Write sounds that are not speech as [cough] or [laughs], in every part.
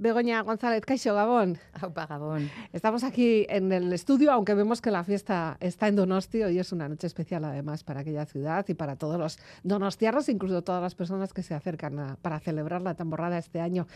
Begoña González Caixo Gabón. Aupa Gabón. Estamos aquí en el estudio, aunque vemos que la fiesta está en Donosti. Hoy es una noche especial, además, para aquella ciudad y para todos los donostiarros, incluso todas las personas que se acercan para celebrar la tamborrada este año.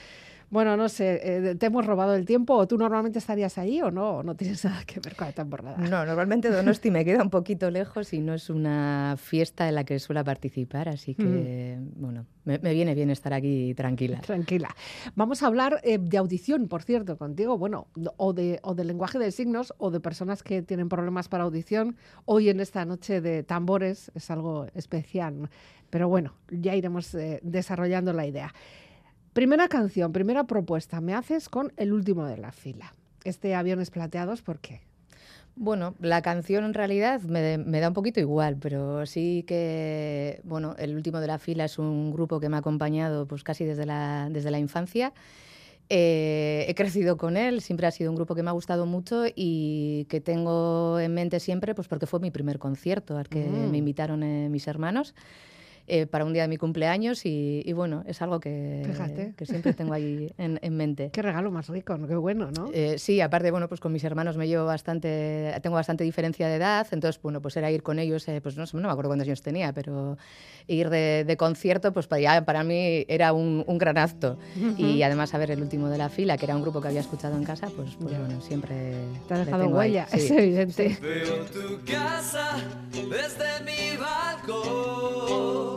Bueno, no sé, eh, ¿te hemos robado el tiempo o tú normalmente estarías ahí o no? ¿O no tienes [laughs] nada que ver con la tamborrada? No, normalmente Donosti me queda un poquito lejos y no es una fiesta en la que suela participar, así que, mm. bueno, me, viene bien estar aquí tranquila. Tranquila. Vamos a hablar eh, de audición, por cierto, contigo, bueno, o de, o de lenguaje de signos o de personas que tienen problemas para audición. Hoy en esta noche de tambores es algo especial, pero bueno, ya iremos eh, desarrollando la idea. Primera canción, primera propuesta, me haces con El último de la fila. Este Aviones Plateados, ¿por qué? Bueno, la canción en realidad me, da un poquito igual, pero sí que, bueno, El último de la fila es un grupo que me ha acompañado pues casi desde la, desde la infancia. Eh, he crecido con él, siempre ha sido un grupo que me ha gustado mucho y que tengo en mente siempre, pues porque fue mi primer concierto al que me mm. invitaron eh, mis hermanos. Eh, para un día de mi cumpleaños y, bueno, es algo que, que siempre tengo ahí en, mente. [laughs] Qué regalo más rico, qué bueno, ¿no? Eh, sí, aparte, bueno, pues con mis hermanos me llevo bastante, tengo bastante diferencia de edad, entonces, bueno, pues era ir con ellos, eh, pues no, no me acuerdo cuántos años tenía, pero ir de, concierto, pues para, para mí era un, gran acto. Y además, a ver, el último de la fila, que era un grupo que había escuchado en casa, pues, pues bueno, siempre... Te ha dejado huella, [laughs] es evidente. Veo tu casa desde mi balcón.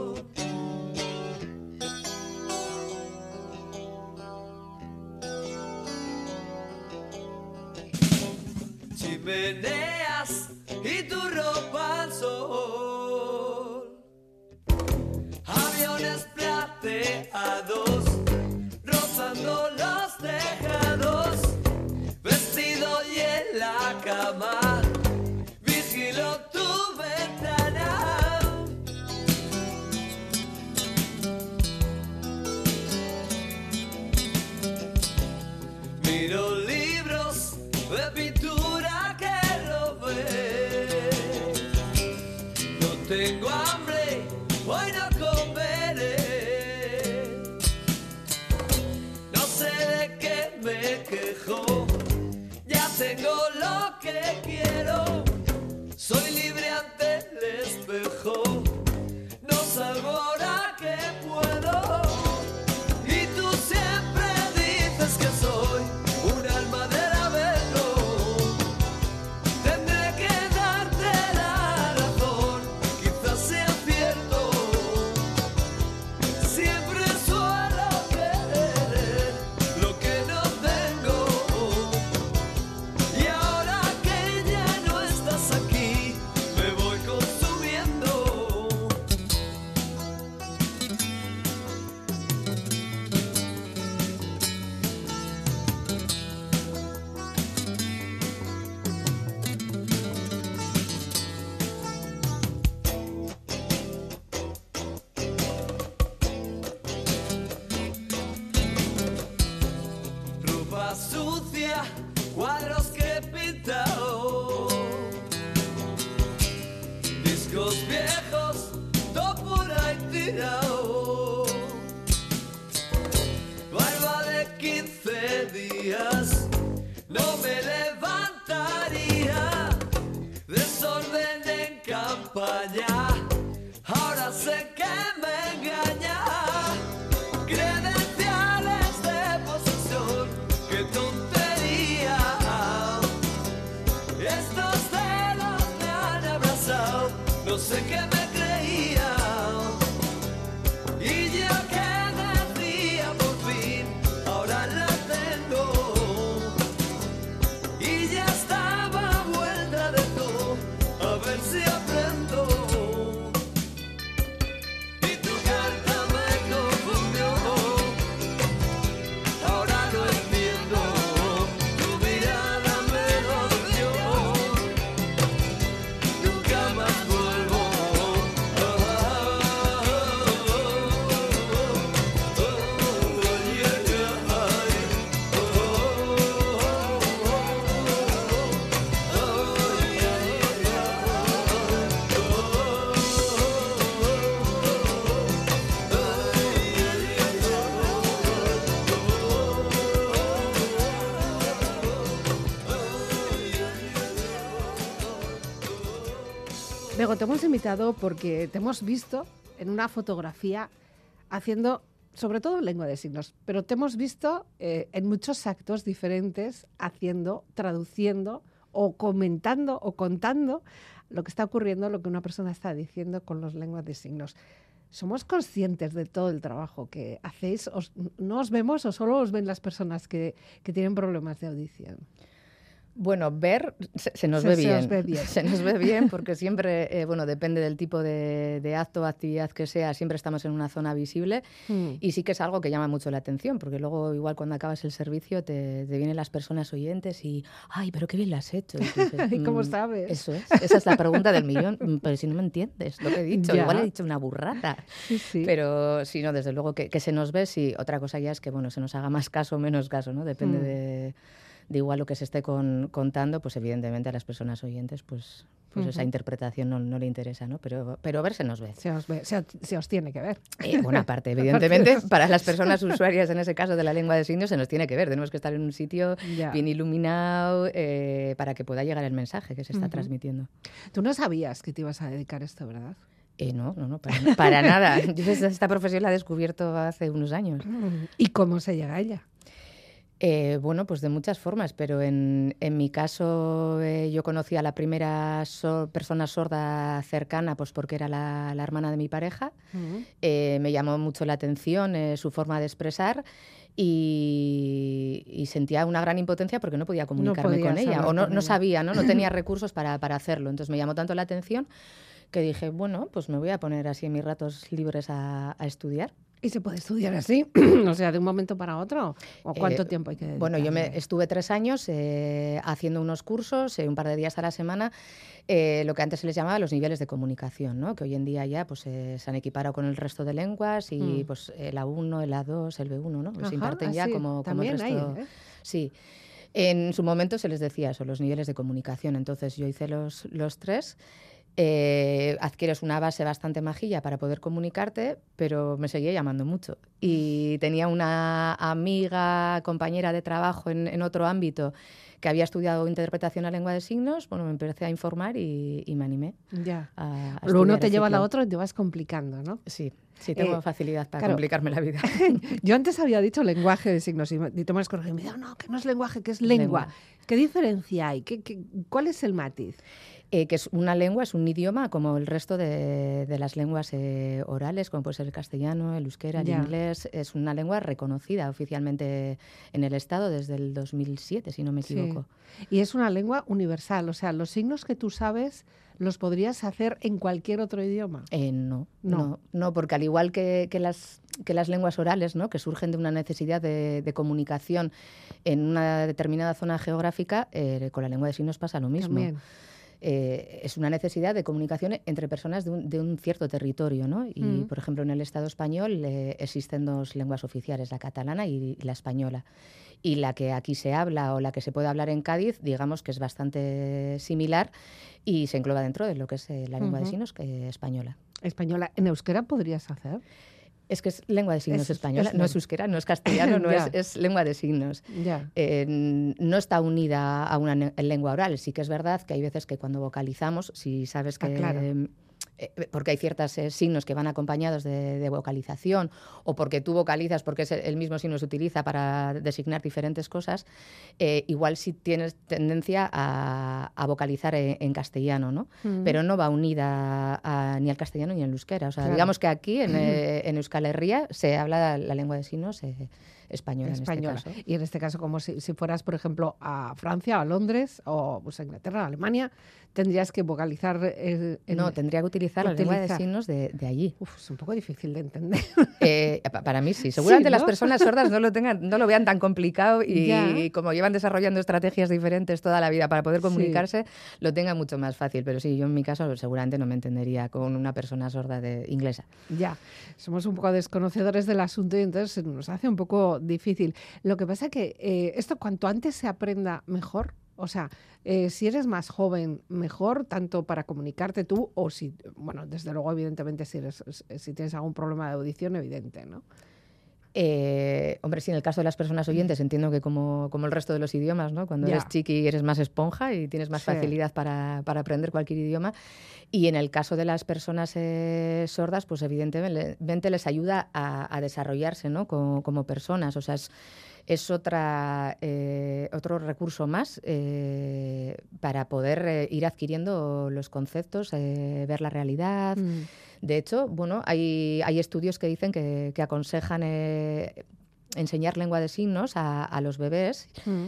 Chimeneas y tu ropa al sol. Aviones plateados rozando los tejados. Vestido y en la cama. Te hemos invitado porque te hemos visto en una fotografía haciendo, sobre todo lengua de signos, pero te hemos visto eh, en muchos actos diferentes haciendo, traduciendo o comentando o contando lo que está ocurriendo, lo que una persona está diciendo con las lenguas de signos. ¿Somos conscientes de todo el trabajo que hacéis? Os- ¿No os vemos o solo os ven las personas que, que tienen problemas de audición? Bueno, ver se, se nos Se- ve se bien. os ve [laughs] bien. Se nos ve bien porque siempre, eh, bueno, depende del tipo de, de acto o actividad que sea, siempre estamos en una zona visible Mm. y sí que es algo que llama mucho la atención porque luego igual cuando acabas el servicio te, te vienen las personas oyentes y, ay, pero qué bien lo has hecho. Y tú dices, [laughs] ¿Y cómo "Mm, sabes? Eso es, esa es la pregunta del millón, "Mm, pero si no me entiendes lo que he dicho, Ya. igual he dicho una. Sí, sí. Pero sí, no, desde luego que, que se nos ve, sí. Otra cosa ya es que, bueno, se nos haga más caso o menos caso, ¿no? Depende Mm. de, de igual lo que se esté con- contando, pues evidentemente a las personas oyentes, pues, pues esa interpretación no, no le interesa, ¿no? Pero, pero ver se nos ve. se, os ve- se os- se os tiene que ver. Eh, bueno, aparte, [laughs] evidentemente, para las personas [laughs] usuarias en ese caso de la lengua de signos se nos tiene que ver. Tenemos que estar en un sitio Ya. bien iluminado eh, para que pueda llegar el mensaje que se está transmitiendo. Tú no sabías que te ibas a dedicar a esto, ¿verdad? Eh, no, no, no, para nada. [laughs] Yo esta esta profesión la he descubierto hace unos años. ¿Y cómo se llega a ella? Eh, bueno, pues de muchas formas, pero en, en mi caso eh, yo conocí a la primera so- persona sorda cercana, pues porque era la, la hermana de mi pareja. Eh, me llamó mucho la atención eh, su forma de expresar y, y sentía una gran impotencia porque no podía comunicarme con ella o no, no sabía, ¿no? no [clears throat] tenía recursos para, para hacerlo. Entonces me llamó tanto la atención que dije, bueno, pues me voy a poner así en mis ratos libres a, a estudiar. ¿Y se puede estudiar así? [clears throat] o sea, de un momento para otro. ¿O cuánto Eh, tiempo hay que Bueno, yo me dedicarle? estuve tres años eh, haciendo unos cursos, eh, un par de días a la semana, lo que antes se les llamaba los niveles de comunicación, ¿no? que hoy en día ya pues, se han equiparado con el resto de lenguas y Mm. pues, el A1, el A2, el B1, ¿no? Ajá, se imparten ya como, como el también hay, resto. Sí. En su momento se les decía eso, los niveles de comunicación. Entonces yo hice los, los tres. Eh, adquieres una base bastante majilla para poder comunicarte, pero me seguía llamando mucho. Y tenía una amiga, compañera de trabajo en, en otro ámbito que había estudiado interpretación a lengua de signos. Bueno, me empecé a informar y, y me animé Ya. a, a Lo uno te lleva a la otra y te vas complicando, ¿no? Sí, sí, tengo Eh, facilidad para claro. complicarme la vida. [laughs] Yo antes había dicho lenguaje de signos y, y corregido y me dijo, no, que no es lenguaje, que es lengua. Lengua. ¿Qué diferencia hay? ¿Qué, qué- cuál es el matiz? Eh, que es una lengua, es un idioma como el resto de, de las lenguas eh, orales, como puede ser el castellano, el euskera, el inglés. Es una lengua reconocida oficialmente en el Estado desde el 2007, si no me Sí. equivoco. Y es una lengua universal, o sea, los signos que tú sabes los podrías hacer en cualquier otro idioma. Eh, no, No. no, no, porque al igual que, que las, que las lenguas orales, ¿no? que surgen de una necesidad de, de comunicación en una determinada zona geográfica, eh, con la lengua de signos pasa lo mismo. También. Eh, es una necesidad de comunicación entre personas de un, de un cierto territorio. ¿no? Y, Mm. por ejemplo, en el Estado español eh, existen dos lenguas oficiales, la catalana y, la española. Y la que aquí se habla o la que se puede hablar en Cádiz, digamos que es bastante similar y se engloba dentro de lo que es eh, la lengua Ujú. de signos española. Española. ¿En euskera podrías hacer? Es que es lengua de signos Es- española, es no es euskera, no es castellano, no [coughs] es, es lengua de signos. Eh, no está unida a una lengua oral. Sí que es verdad que hay veces que cuando vocalizamos, si sabes Ah, que... claro. Eh, porque hay ciertos signos que van acompañados de, de vocalización o porque tú vocalizas porque es el, mismo signo se utiliza para designar diferentes cosas, eh, igual sí tienes tendencia a, a vocalizar en, en castellano, ¿no? Mm. Pero no va unida a- ni al castellano ni al euskera. O sea, Claro. digamos que aquí en, eh, en Euskal Herria se habla la lengua de signos eh, española, española. en este caso. Y en este caso, como si, si fueras, por ejemplo, a Francia, a Londres, o pues, a Inglaterra, a Alemania, tendrías que vocalizar. No, tendría que utilizar, la lengua de utilizar. signos de, de allí. Uf, es un poco difícil de entender. Eh, pa- para mí sí. Seguramente las ¿no? personas sordas no lo tengan, no lo vean tan complicado y, como llevan desarrollando estrategias diferentes toda la vida para poder Sí. comunicarse, lo tengan mucho más fácil. Pero sí, yo en mi caso seguramente no me entendería con una persona sorda de inglesa. ya, somos un poco desconocedores del asunto y entonces nos hace un poco difícil. Lo que pasa que eh, esto cuanto antes se aprenda mejor, o sea, eh, si eres más joven, mejor, tanto para comunicarte tú o si, bueno, desde luego, evidentemente, si, eres, si tienes algún problema de audición, evidente, ¿no? Eh, hombre, sí, en el caso de las personas oyentes entiendo que como, como el resto de los idiomas, ¿no? Cuando eres chiqui eres más esponja y tienes más Sí. facilidad para, para aprender cualquier idioma. Y en el caso de las personas eh, sordas, pues evidentemente les ayuda a, a desarrollarse ¿no? como, como personas. O sea, es, es otra, eh, otro recurso más eh, para poder eh, ir adquiriendo los conceptos, ver la realidad. Mm. De hecho, bueno, hay, hay estudios que dicen que, que aconsejan enseñar lengua de signos a, a los bebés Mm.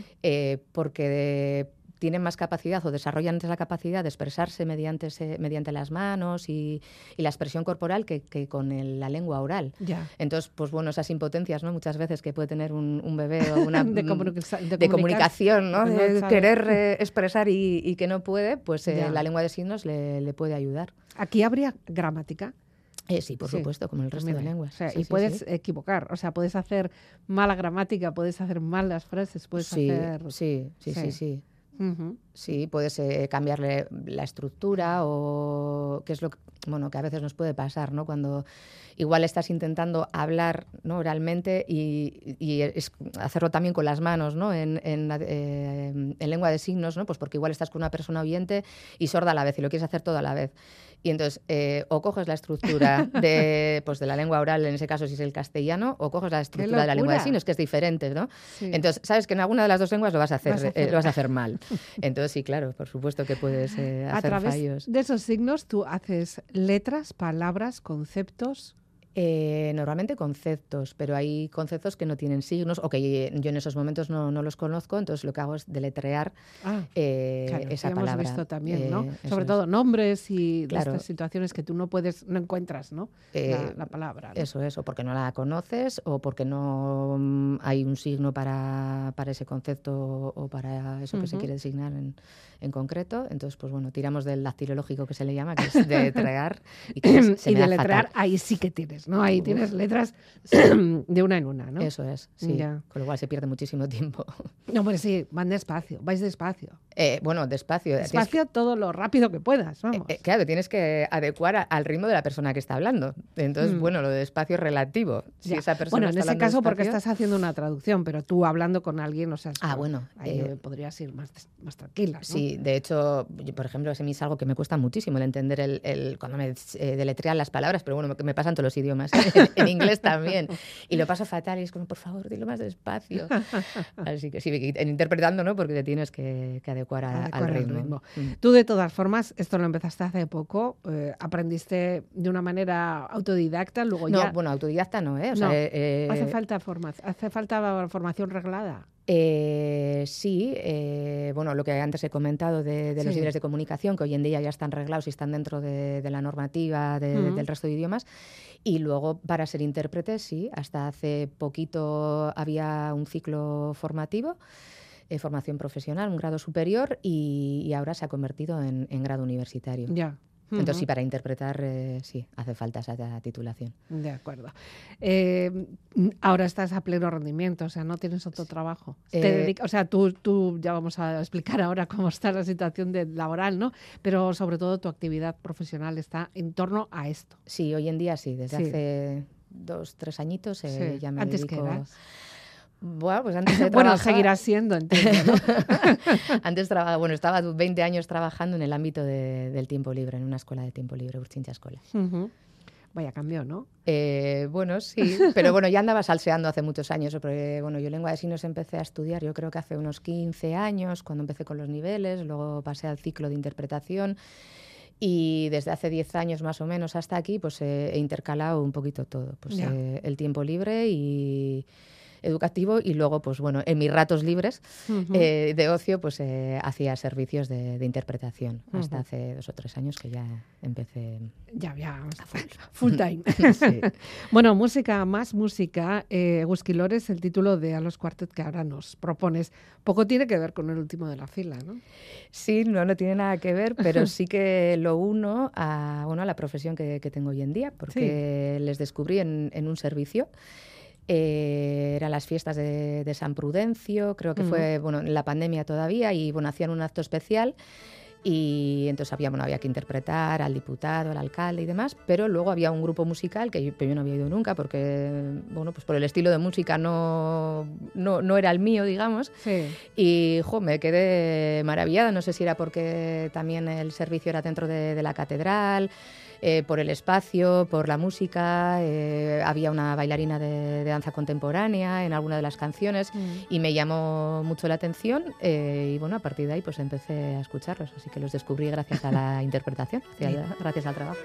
porque de- tienen más capacidad o desarrollan la capacidad de expresarse mediante, ese- mediante las manos y, y la expresión corporal que, que con el- la lengua oral. Ya. Entonces, pues bueno, esas impotencias, ¿no? Muchas veces que puede tener un, un bebé o una [laughs] De de de comunicación, ¿no? De querer eh, expresar y, y que no puede, pues eh, la lengua de signos le, le puede ayudar. Aquí habría gramática. Eh, sí, por Sí, supuesto, como el resto de Mira, lenguas. o sea, Sí, y sí, puedes equivocar, o sea, puedes hacer mala gramática, puedes hacer malas frases, puedes hacer... sí, sí, Sí. sí, sí. Puedes cambiarle la estructura o que es lo que, bueno, que a veces nos puede pasar, ¿no? Cuando igual estás intentando hablar ¿no? oralmente y, hacerlo también con las manos, ¿no? En, en, eh, en lengua de signos, ¿no? Pues porque igual estás con una persona oyente y sorda a la vez y lo quieres hacer todo a la vez. Y entonces, eh, o coges la estructura [laughs] de, pues de la lengua oral, en ese caso si es el castellano, o coges la estructura de la lengua de signos, que es diferente, ¿no? Sí. Entonces, sabes que en alguna de las dos lenguas lo vas a hacer, Vas a eh, lo vas a [laughs] hacer mal. Entonces, sí, claro, por supuesto que puedes eh, a hacer través fallos. de esos signos tú haces letras, palabras, conceptos. Eh, normalmente conceptos, pero hay conceptos que no tienen signos o que yo en esos momentos no, no los conozco, entonces lo que hago es deletrear Ah, eh, claro, esa sí hemos palabra. visto también, ¿no? Eh, eso Sobre es. todo nombres y Claro. estas situaciones que tú no puedes, no encuentras, ¿no? la, Eh, la palabra. ¿no? Eso es, o porque no la conoces o porque no mm, hay un signo para, para ese concepto o para eso que se quiere designar en, en concreto. Entonces, pues bueno, tiramos del dactilológico que se le llama, que es deletrear. [laughs] Y, que se- y deletrear, fatal. ahí sí que tienes, ¿no? Ahí Uf. tienes letras [clears throat] de una en una, ¿no? Eso es, sí. Ya. Con lo cual se pierde muchísimo tiempo. [laughs] No, hombre, sí, van despacio, vais despacio. Eh, bueno, despacio. que- Despacio todo lo rápido que puedas, vamos. eh, claro, tienes que adecuar a- al ritmo de la persona que está hablando. Entonces, Mm. bueno, lo de despacio es relativo. Si esa persona bueno, en está ese caso porque estás haciendo una traducción, pero tú hablando con alguien, o sea, Ah, no, bueno, ahí eh, podrías ir más, más tranquila, ¿no? Sí, de hecho, yo, por ejemplo, a mí es algo que me cuesta muchísimo el entender el, el- cuando me eh, deletrean las palabras, pero bueno, me, me pasan todos los idiomas, ¿eh? [laughs] en, inglés también. Y lo paso fatal y es como, por favor, dilo más despacio. [laughs] Así que sí, en interpretando, ¿no? Porque te tienes que, que adecuar, a- Adecuar al ritmo. ritmo. Mm. Tú, de todas formas, esto lo empezaste hace poco, eh, aprendiste de una manera autodidacta, luego No, ya... bueno, autodidacta no, ¿eh? O sea, No, eh, hace falta formación, hace falta formación reglada. Eh, sí, eh, bueno, lo que antes he comentado de, de los niveles de comunicación, que hoy en día ya están reglados y están dentro de, de la normativa de- Ujú. del resto de idiomas. Y luego, para ser intérprete, sí, hasta hace poquito había un ciclo formativo, eh, formación profesional, un grado superior, y, y ahora se ha convertido en, en grado universitario. Ya. Entonces, sí, para interpretar, eh, sí, hace falta esa titulación. De acuerdo. Eh, ahora estás a pleno rendimiento, o sea, no tienes otro trabajo. Te Eh, dedica- o sea, tú, tú ya vamos a explicar ahora [laughs] cómo está la situación de, laboral, ¿no? Pero sobre todo tu actividad profesional está en torno a esto. Sí, hoy en día sí, desde Sí. hace dos, tres añitos eh, Sí. ya me Antes dedico... que. Bueno, pues antes [laughs] de Bueno, trabajar- seguirás siendo, entiendo, ¿no? [laughs] Antes traba- bueno, estaba 20 años trabajando en el ámbito de- del tiempo libre, en una escuela de tiempo libre, Urchincha Escuela. Ujú. Vaya cambio, ¿no? Eh, bueno, sí, pero bueno, ya andaba salseando hace muchos años, porque bueno, yo lengua de signos empecé a estudiar, yo creo que hace unos 15 años, cuando empecé con los niveles, luego pasé al ciclo de interpretación y desde hace 10 años más o menos hasta aquí, pues eh, he intercalado un poquito todo, pues eh, el tiempo libre y educativo y luego, pues bueno, en mis ratos libres eh, de ocio, pues eh, hacía servicios de, de interpretación. Hasta hace dos o tres años que ya empecé. Ya, ya. [laughs] Full [laughs] time. Sí. bueno, música más música. Eh, Lores, el título de A los Quartet que ahora nos propones. Poco tiene que ver con el último de la fila, ¿no? Sí, no, no tiene nada que ver, pero [laughs] sí que lo uno a, bueno, a la profesión que, que tengo hoy en día, porque les descubrí en, en un servicio. Eh, eran las fiestas de, de San Prudencio, creo que fue bueno, en la pandemia todavía, y bueno, hacían un acto especial. y entonces había, bueno, había que interpretar al diputado, al alcalde y demás, pero luego había un grupo musical que yo, no había ido nunca porque, bueno, pues por el estilo de música no, no, era el mío, digamos. Y, jo, me quedé maravillada, no sé si era porque también el servicio era dentro de la catedral, eh, por el espacio, por la música. Eh, había una bailarina de, danza contemporánea en alguna de las canciones mm. y me llamó mucho la atención. Eh, y bueno, a partir de ahí pues empecé a escucharlos. Así que los descubrí gracias a la [laughs] interpretación, gracias al trabajo.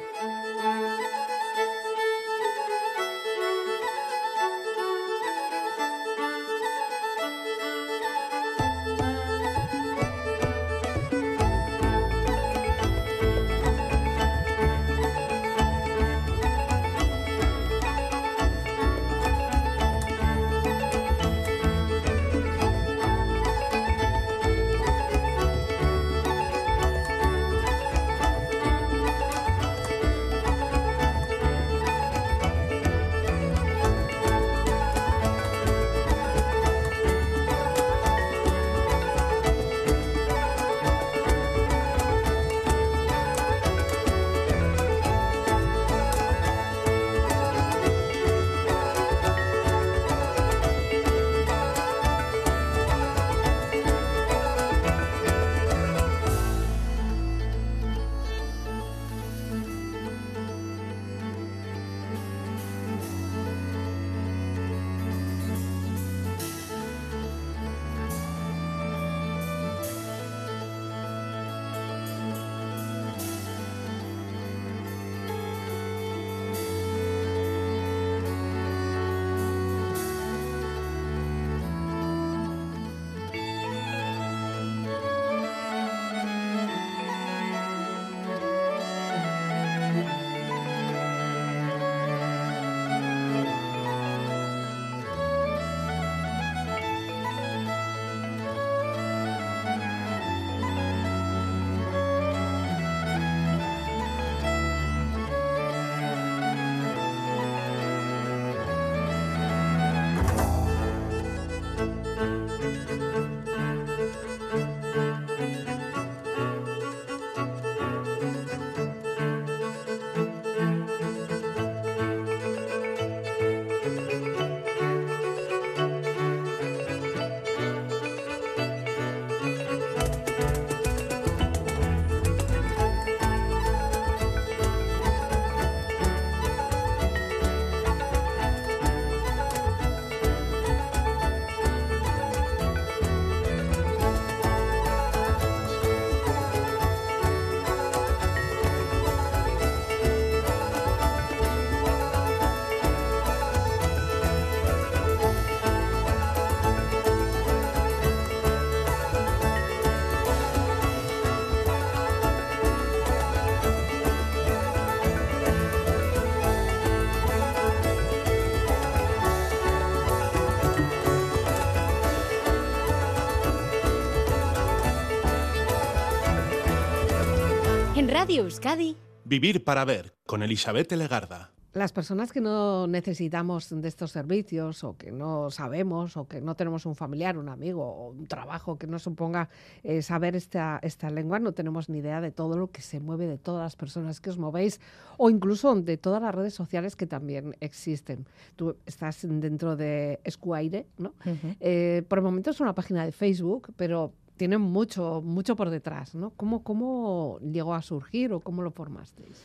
Radio Euskadi. Vivir para ver con Elizabeth Legarda. Las personas que no necesitamos de estos servicios o que no sabemos o que no tenemos un familiar, un amigo o un trabajo que nos suponga eh, saber esta, esta lengua, no tenemos ni idea de todo lo que se mueve, de todas las personas que os movéis o incluso de todas las redes sociales que también existen. Tú estás dentro de Escuaire, ¿no? Eh, por el momento es una página de Facebook, pero tiene mucho, mucho por detrás, ¿no? ¿Cómo, ¿Cómo llegó a surgir o cómo lo formasteis?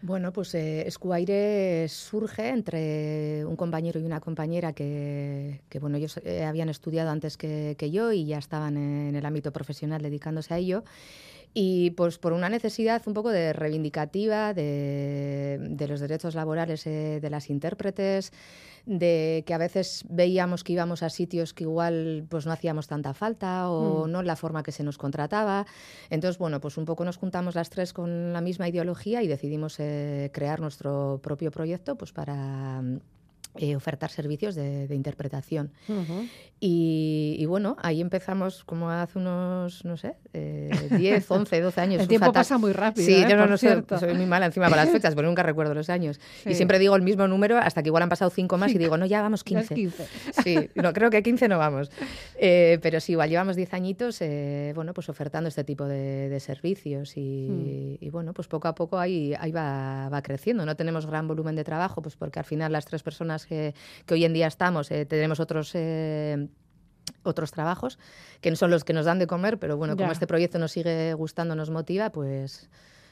Bueno, pues eh, Escuaire surge entre un compañero y una compañera que, bueno, ellos eh, habían estudiado antes que, yo y ya estaban en el ámbito profesional dedicándose a ello. Y pues por una necesidad un poco de reivindicativa de, de los derechos laborales eh, de las intérpretes, de que a veces veíamos que íbamos a sitios que igual pues no hacíamos tanta falta o mm. no la forma que se nos contrataba. Entonces, bueno, pues un poco nos juntamos las tres con la misma ideología y decidimos eh, crear nuestro propio proyecto pues para eh, ofertar servicios de, de interpretación. Y, y bueno, ahí empezamos como hace unos, no sé, eh, 10, 11, 12 años. El tiempo fatal. pasa muy rápido. Sí, ¿eh? yo no, no soy, soy muy mala encima para las fechas, [laughs] pero nunca recuerdo los años. Sí. Y siempre digo el mismo número hasta que igual han pasado 5 más y digo, no, ya vamos Ya es 15. 15. Sí, no, creo que 15 no vamos. Eh, pero sí, igual llevamos 10 añitos, bueno, pues ofertando este tipo de, de servicios y, y, bueno, pues poco a poco ahí, ahí va, va creciendo. No tenemos gran volumen de trabajo, pues porque al final las tres personas que, que hoy en día estamos eh, tenemos otros... eh, otros trabajos que no son los que nos dan de comer, pero bueno, Ya. como este proyecto nos sigue gustando, nos motiva, pues,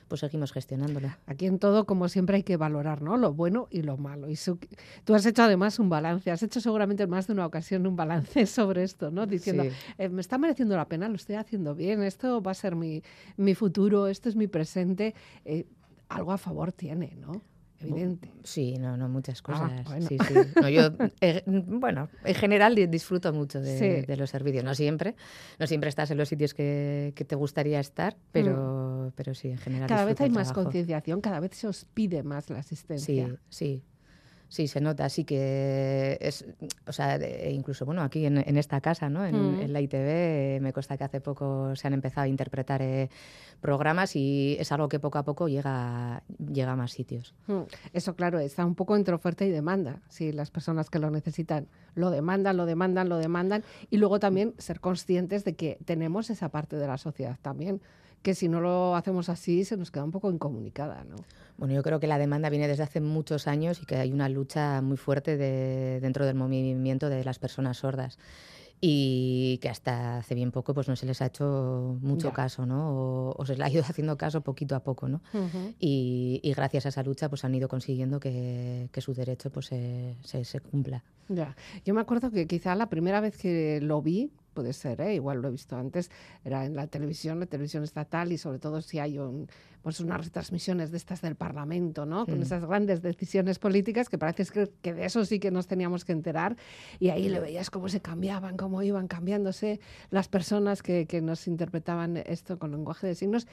pues seguimos gestionándolo. Aquí en todo, como siempre, hay que valorar ¿no? lo bueno y lo malo. Y su- tú has hecho además un balance, has hecho seguramente en más de una ocasión un balance [laughs] sobre esto, ¿no? Diciendo, Sí. eh, me está mereciendo la pena, lo estoy haciendo bien, esto va a ser mi, mi futuro, esto es mi presente. Eh, algo a favor tiene, ¿no? Evidente. Sí, no, no, muchas cosas. Ah, bueno. Sí, sí. No, yo, eh, bueno, en general di- disfruto mucho de, Sí. de los servicios. No siempre, no siempre estás en los sitios que, que te gustaría estar, pero, pero sí, en general. Mm. Cada vez hay más concienciación, cada vez se os pide más la asistencia. Sí, sí. Sí, se nota, sí que es, o sea, incluso, bueno, aquí en, en esta casa, ¿no? En, Mm. en la ITV, eh, me consta que hace poco se han empezado a interpretar eh, programas y es algo que poco a poco llega, llega a más sitios. Mm, Eso, claro, está un poco entre oferta y demanda. Si las personas que lo necesitan lo demandan, lo demandan, lo demandan. Y luego también ser conscientes de que tenemos esa parte de la sociedad también, que si no lo hacemos así se nos queda un poco incomunicada, ¿no? Bueno, yo creo que la demanda viene desde hace muchos años y que hay una lucha muy fuerte de- dentro del movimiento de las personas sordas y que hasta hace bien poco pues no se les ha hecho mucho Ya. caso, ¿no? O, o se les ha ido [laughs] haciendo caso poquito a poco, ¿no? Y, y gracias a esa lucha pues han ido consiguiendo que, que su derecho pues se, se- se cumpla. Ya. Yo me acuerdo que quizá la primera vez que lo vi, puede ser, ¿eh? igual lo he visto antes, era en la televisión, la televisión estatal y sobre todo si hay un, pues unas retransmisiones de estas del Parlamento, ¿no? Con esas grandes decisiones políticas que parece que, que de eso sí que nos teníamos que enterar y ahí le veías cómo se cambiaban, cómo iban cambiándose las personas que, que nos interpretaban esto con lenguaje de signos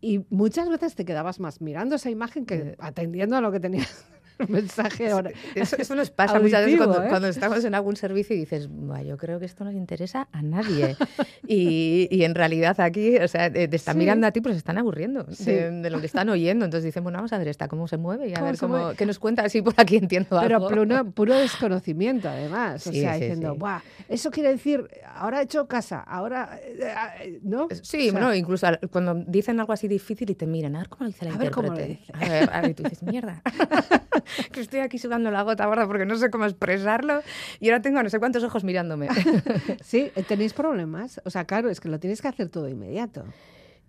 y muchas veces te quedabas más mirando esa imagen que atendiendo a lo que tenías [laughs] mensaje ahora. Eso, eso nos pasa muchas veces cuando, ¿eh? cuando estamos en algún servicio y dices, "Buah, yo creo que esto no le interesa a nadie. [laughs] y, y en realidad aquí, o sea, te, te están Sí. mirando a ti, pues se están aburriendo Sí. de, de lo que están oyendo. Entonces dicen, bueno, vamos a ver esta cómo se mueve y a ¿Cómo ver cómo, mueve? qué nos cuenta, así por aquí entiendo Pero algo. puro, [laughs] puro desconocimiento, además. o sea, diciendo. Buah, eso quiere decir, ahora he hecho casa, ahora. eh, eh, ¿No? Sí, O sea, no, incluso cuando dicen algo así difícil y te miran, a ver cómo lo dice la A ver cómo lo dice. A ver, a ver, tú dices, mierda, [laughs] que estoy aquí sudando la gota ahora porque no sé cómo expresarlo y ahora tengo no sé cuántos ojos mirándome. [laughs] [laughs] Sí, tenéis problemas. O sea, claro, es que lo tienes que hacer todo inmediato.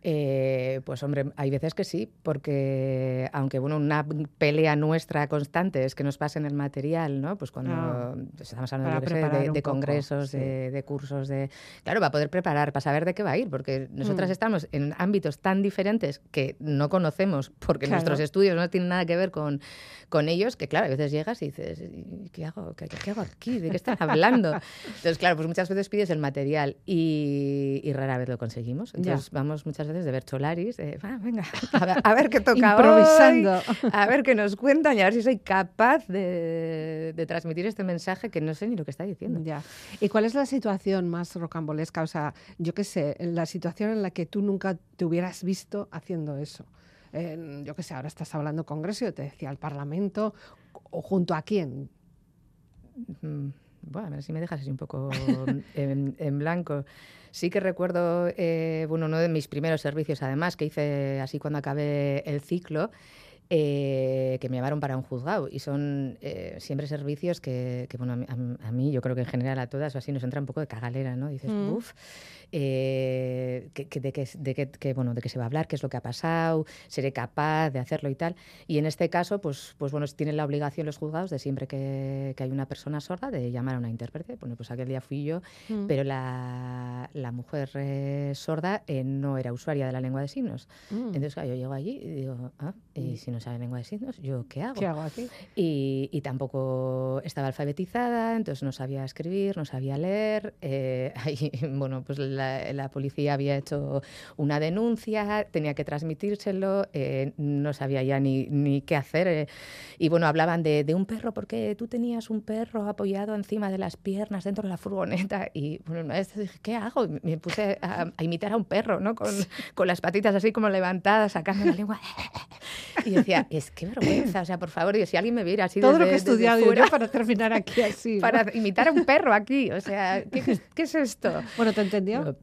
Eh, pues hombre, hay veces que sí, porque aunque bueno, una pelea nuestra constante es que nos pasen el material, ¿no? Pues cuando Ah, pues estamos hablando sé, de, poco, congresos, sí. de, de cursos, de claro, para poder preparar, para saber de qué va a ir, porque nosotras Mm. estamos en ámbitos tan diferentes que no conocemos, porque Claro. nuestros estudios no tienen nada que ver con, con ellos, que claro, a veces llegas y dices, "¿Y ¿qué hago? ¿Qué, qué hago aquí? ¿De qué están hablando? [laughs] Entonces, claro, pues muchas veces pides el material y, y rara vez lo conseguimos. Ya. Entonces vamos muchas veces de ver cholaris, de, [laughs] "Va, venga, a ver, a ver qué toca Improvisando. hoy, a ver qué nos cuentan y a ver si soy capaz de, de transmitir este mensaje que no sé ni lo que está diciendo. Ya. ¿Y cuál es la situación más rocambolesca? O sea, yo qué sé, la situación en la que tú nunca te hubieras visto haciendo eso. En, yo qué sé, ahora estás hablando congreso, yo te decía, al Parlamento, o junto a quién. Mm, Bueno, a ver si me dejas así un poco [laughs] en, en blanco. Sí que recuerdo, eh, bueno, uno de mis primeros servicios, además, que hice así cuando acabé el ciclo, eh, que me llamaron para un juzgado. Y son eh, siempre servicios que, que, bueno, a mí, a- mí, yo creo que en general a todas, o así nos entra un poco de cagalera, ¿no? Dices, Mm. uff, eh, que, que de, que, bueno, de qué se va a hablar, qué es lo que ha pasado, seré capaz de hacerlo y tal. Y en este caso, pues, pues bueno, tienen la obligación los juzgados de siempre que, hay una persona sorda de llamar a una intérprete. Bueno, pues aquel día fui yo, Mm. pero la, la mujer eh, sorda eh, no era usuaria de la lengua de signos. Mm. Entonces, claro, yo llego allí y digo, ah, y si no sabe lengua de signos, ¿yo qué hago? ¿Qué hago aquí? Y, y tampoco estaba alfabetizada, entonces no sabía escribir, no sabía leer. eh, [laughs] ahí, bueno, pues la la, la policía había hecho una denuncia, tenía que transmitírselo, eh, no sabía ya ni, ni qué hacer. eh. y bueno, hablaban de, de un perro, porque tú tenías un perro apoyado encima de las piernas dentro de la furgoneta. Y bueno, una vez dije, ¿qué hago? Y me puse a, a imitar a un perro, ¿no? Con, con las patitas así como levantadas, sacando la lengua. Y [laughs] decía, es que vergüenza, o sea, por favor, y si alguien me viera así Todo lo que he estudiado yo fuera, para terminar aquí así. [laughs] ¿no? para imitar a un perro aquí, o sea, ¿qué, es esto? Bueno, ¿te entendió? No,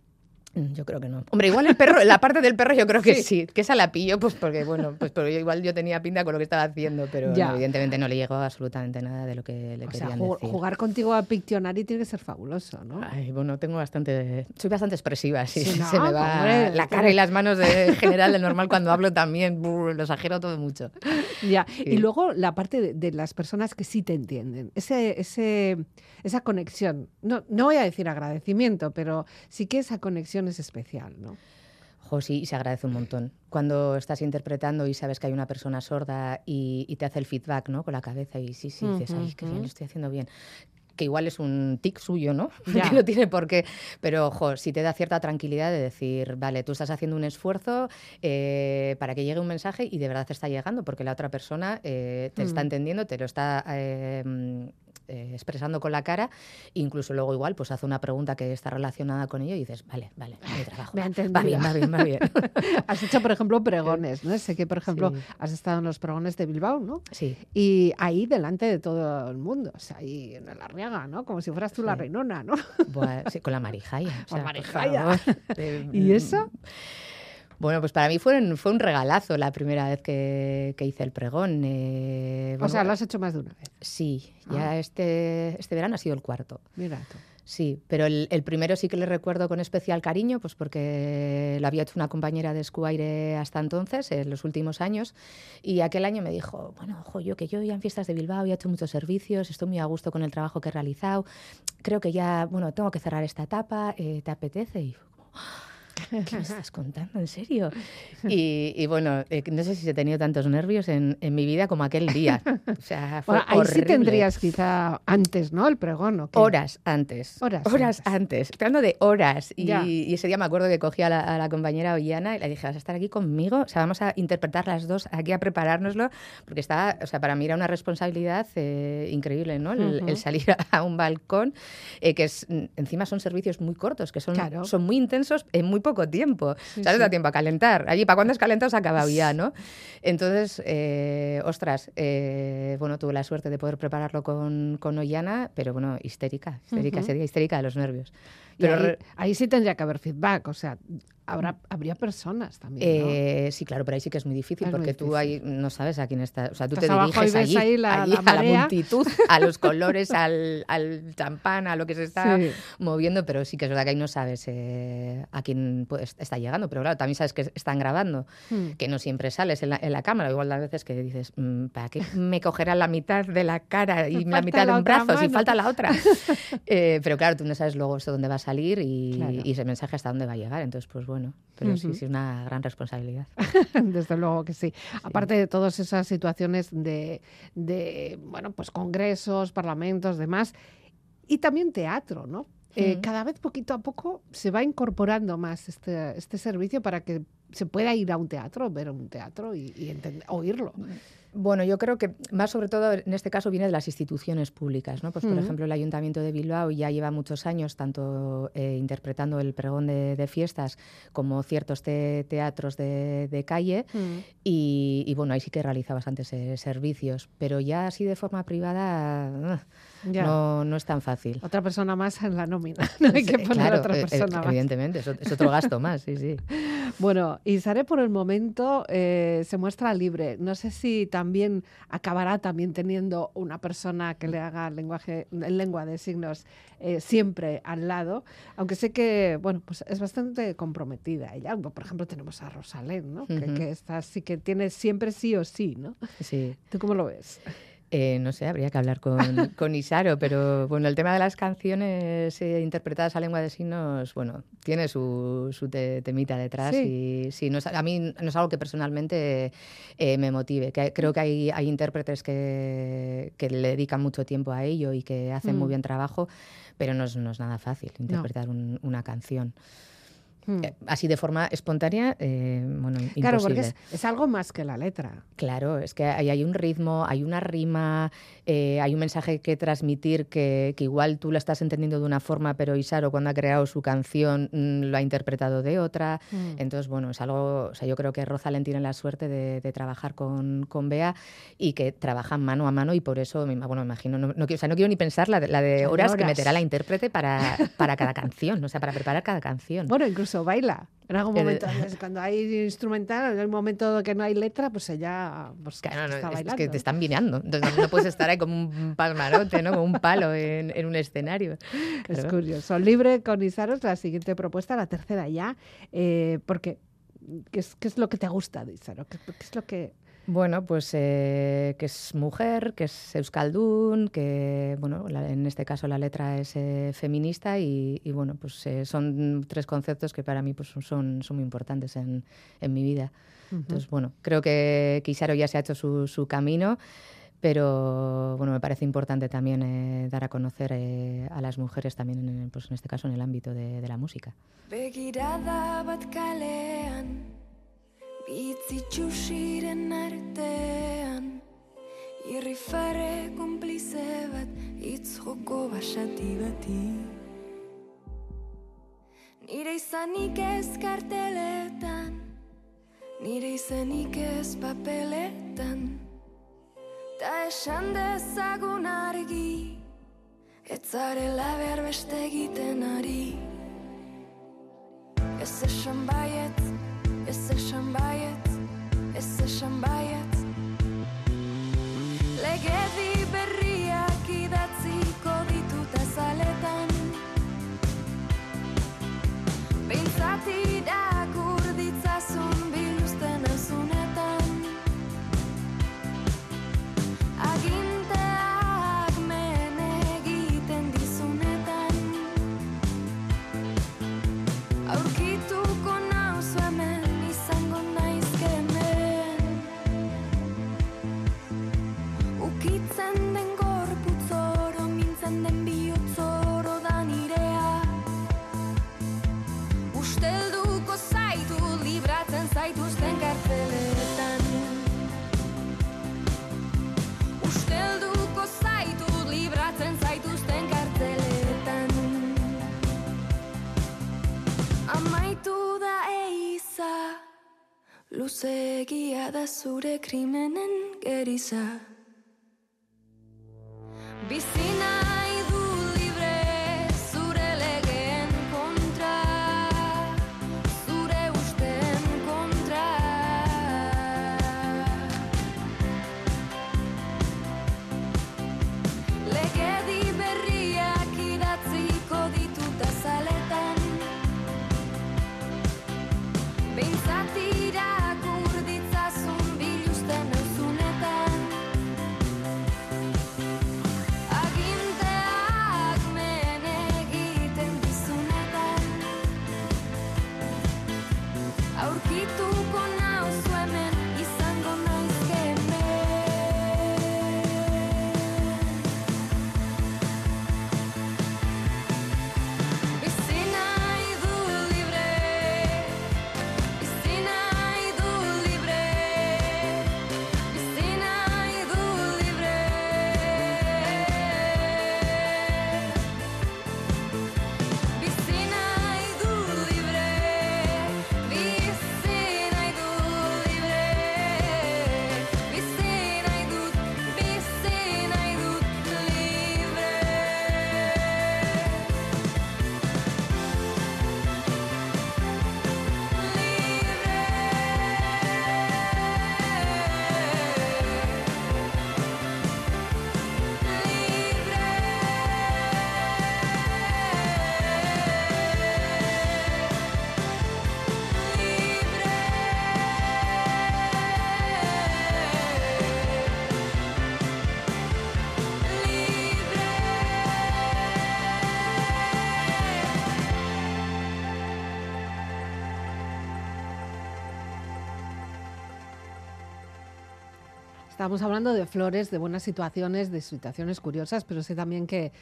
Yo creo que no. Hombre, igual el perro, la parte del perro yo creo que Sí. sí, que esa la pillo, pues porque, bueno, pues yo igual yo tenía pinta con lo que estaba haciendo, pero no, evidentemente no le llegó absolutamente nada de lo que le O sea, querían decir. jugar contigo a Pictionary tiene que ser fabuloso, ¿no? Ay, bueno, tengo bastante, soy bastante expresiva, sí, Sí, [laughs] ¿no? se me va Hombre, la cara y las manos de, en general, de normal cuando hablo también, brr, lo exagero todo mucho. Ya. Sí. Y luego la parte de, de las personas que sí te entienden, ese, ese, esa conexión. No, no voy a decir agradecimiento, pero sí que esa conexión es especial, ¿no? Jo, sí, y se agradece un montón. Cuando estás interpretando y sabes que hay una persona sorda y, y te hace el feedback, ¿no? Con la cabeza y sí, sí, dices, ay, qué bien, lo estoy haciendo bien. Que igual es un tic suyo, ¿no? [laughs] Ya. que no tiene por qué. Pero, ojo, sí te da cierta tranquilidad de decir, vale, tú estás haciendo un esfuerzo eh, para que llegue un mensaje y de verdad te está llegando, porque la otra persona eh, te está Mm. entendiendo, te lo está eh, eh, expresando con la cara, incluso luego igual pues hace una pregunta que está relacionada con ello y dices, vale, vale, mi trabajo. Me va bien, va bien, va bien. [laughs] Has hecho, por ejemplo, pregones, ¿no? Sé que, por ejemplo, Sí. has estado en los pregones de Bilbao, ¿no? Sí, Y ahí delante de todo el mundo, o sea, ahí en la riaga, ¿no? Como si fueras tú la reinona, ¿no? Buah, sí, con la marijaya. [laughs] o Con sea, marijaya. [laughs] ¿Y eso? Bueno, pues para mí fue un, fue un regalazo la primera vez que, que hice el pregón. eh, o bueno, sea, lo has hecho más de una vez. Sí, Ah. ya este, este verano ha sido el cuarto. Mira tú. Sí, pero el, el primero sí que le recuerdo con especial cariño, pues porque lo había hecho una compañera de Escuaire hasta entonces, en los últimos años, y aquel año me dijo, bueno, ojo, yo que yo ya en fiestas de Bilbao ya he hecho muchos servicios, estoy muy a gusto con el trabajo que he realizado, creo que ya, bueno, tengo que cerrar esta etapa, eh, ¿te apetece? Y fue como, [laughs] ¿qué me estás contando? ¿En serio? [laughs] Y, y bueno, eh, no sé si he tenido tantos nervios en, en mi vida como aquel día. [laughs] O sea, fue Bueno, ahí sí horrible. tendrías quizá antes, ¿no? El pregón, ¿o qué? Horas antes. Horas antes. antes. Hablando de horas. Y, y ese día me acuerdo que cogí a la, a la compañera Ollana y le dije, ¿vas a estar aquí conmigo? O sea, vamos a interpretar las dos aquí a preparárnoslo. Porque estaba, o sea, para mí era una responsabilidad eh, increíble, ¿no? El, Ujú. el salir a un balcón, eh, que es, encima son servicios muy cortos, que son, Claro. son muy intensos en muy poco tiempo. Sí, o sea, no sí. da tiempo a calentar. Allí, ¿para cuándo has calentado? Se ha acabado ya, ¿no? Entonces, eh, ostras, eh, bueno, tuve la suerte de poder prepararlo con, con Ollana, pero bueno, histérica, histérica, Ujú. ese día histérica de los nervios. Pero ahí, ahí sí tendría que haber feedback, o sea, habrá, habría personas también, ¿no? eh, sí, claro, pero ahí sí que es muy difícil Es muy porque tú ahí difícil. no sabes a quién está. O sea, tú Estás te diriges allí, ahí la- allí la a la multitud, [laughs] a los colores, al, al champán, a lo que se está Sí. moviendo, pero sí que es verdad que ahí no sabes eh, a quién puede- está llegando. Pero claro, también sabes que están grabando. Hmm. que no siempre sales en la, en la cámara. Igual a veces que dices, mm, ¿para qué me cogerán la mitad de la cara y [laughs] la mitad de un brazo si mano. falta la otra? [laughs] Eh, pero claro, tú no sabes luego esto dónde va a salir y, Claro. y ese mensaje hasta dónde va a llegar. Entonces, pues bueno, pero sí, sí, es una gran responsabilidad. [laughs] Desde luego que sí. Aparte de todas esas situaciones de, de, bueno, pues congresos, parlamentos, demás, y también teatro, ¿no? Eh, Mm. cada vez poquito a poco se va incorporando más este, este servicio para que se pueda ir a un teatro, ver un teatro y, oírlo. Bueno, yo creo que más sobre todo en este caso viene de las instituciones públicas, ¿no? Pues por ejemplo el Ayuntamiento de Bilbao ya lleva muchos años tanto eh, interpretando el pregón de, de fiestas como ciertos te- teatros de, de calle y, y, bueno, ahí sí que realiza bastantes eh, servicios, pero ya así de forma privada uh, Ya. no, no es tan fácil. Otra persona más en la nómina. [laughs] No hay que poner claro, otra eh, persona más. evidentemente, es, ot- es otro gasto más, sí, sí. [laughs] Bueno, Isare por el momento eh, se muestra libre. No sé si también acabará también teniendo una persona que le haga lenguaje, en lengua de signos eh, siempre al lado, aunque sé que bueno, pues es bastante comprometida ella. Por ejemplo, tenemos a Rosalén, ¿no? que, esta sí que tiene siempre sí o sí, ¿no? sí. ¿Tú cómo lo ves? Eh, no sé, habría que hablar con, [laughs] con, Isaro, pero bueno, el tema de las canciones eh, interpretadas a lengua de signos, bueno, tiene su, su temita detrás y sí, no es, a mí no es algo que personalmente eh, me motive. Que creo que hay, hay intérpretes que, que, le dedican mucho tiempo a ello y que hacen muy mm. bien trabajo, pero no es, no es nada fácil interpretar un, una canción. Hmm. Eh, así de forma espontánea, eh, bueno, Claro, porque es, algo más que la letra. Claro, es que hay, hay un ritmo, hay una rima, eh, hay un mensaje que transmitir que, que, igual tú lo estás entendiendo de una forma, pero Isaro cuando ha creado su canción mm, lo ha interpretado de otra. Hmm. Entonces, bueno, es algo, o sea, yo creo que Rosalén tiene la suerte de, de trabajar con, con, Bea y que trabajan mano a mano y por eso, bueno, me imagino, no, no, quiero, o sea, no quiero ni pensar la de, la de horas, horas, que meterá la intérprete para, para cada canción, o sea, para preparar cada canción. Bueno, incluso baila. En algún momento, cuando hay instrumental, en el momento que no hay letra, pues ella pues, está bailando. Es que te están vineando. Entonces no puedes estar ahí como un palmarote, ¿no? como un palo en, en un escenario. Es curioso. Libre con Isaros, la siguiente propuesta, la tercera ya, eh, porque ¿qué es, ¿qué es, lo que te gusta de Isaro? ¿Qué, ¿Qué, es lo que bueno, pues eh, que es mujer, que es euskaldun, que bueno, la, en este caso la letra es eh, feminista y, y, bueno, pues eh, son tres conceptos que para mí pues, son, son muy importantes en, en mi vida. Uh -huh. Entonces, bueno, creo que Kisaro ya se ha hecho su, su camino, pero bueno, me parece importante también eh, dar a conocer eh, a las mujeres también, en, pues, en este caso, en el ámbito de, de la música. Kalean. Bitzitxusiren artean Irrifare komplize bat Itz joko basati bati Nire izanik ez karteletan Nire izanik ez papeletan Ta esan dezagun argi Etzarela behar beste egiten ari Ez esan baiet Jesteś szambajec, jesteś szambajec Legedy Ustelduko zaitu libratzen zaituzten kartzeletan. Eiza Luzegia da zure krimenen geriza. Bizi Estamos hablando de flores, de buenas situaciones, de situaciones curiosas, pero sé también que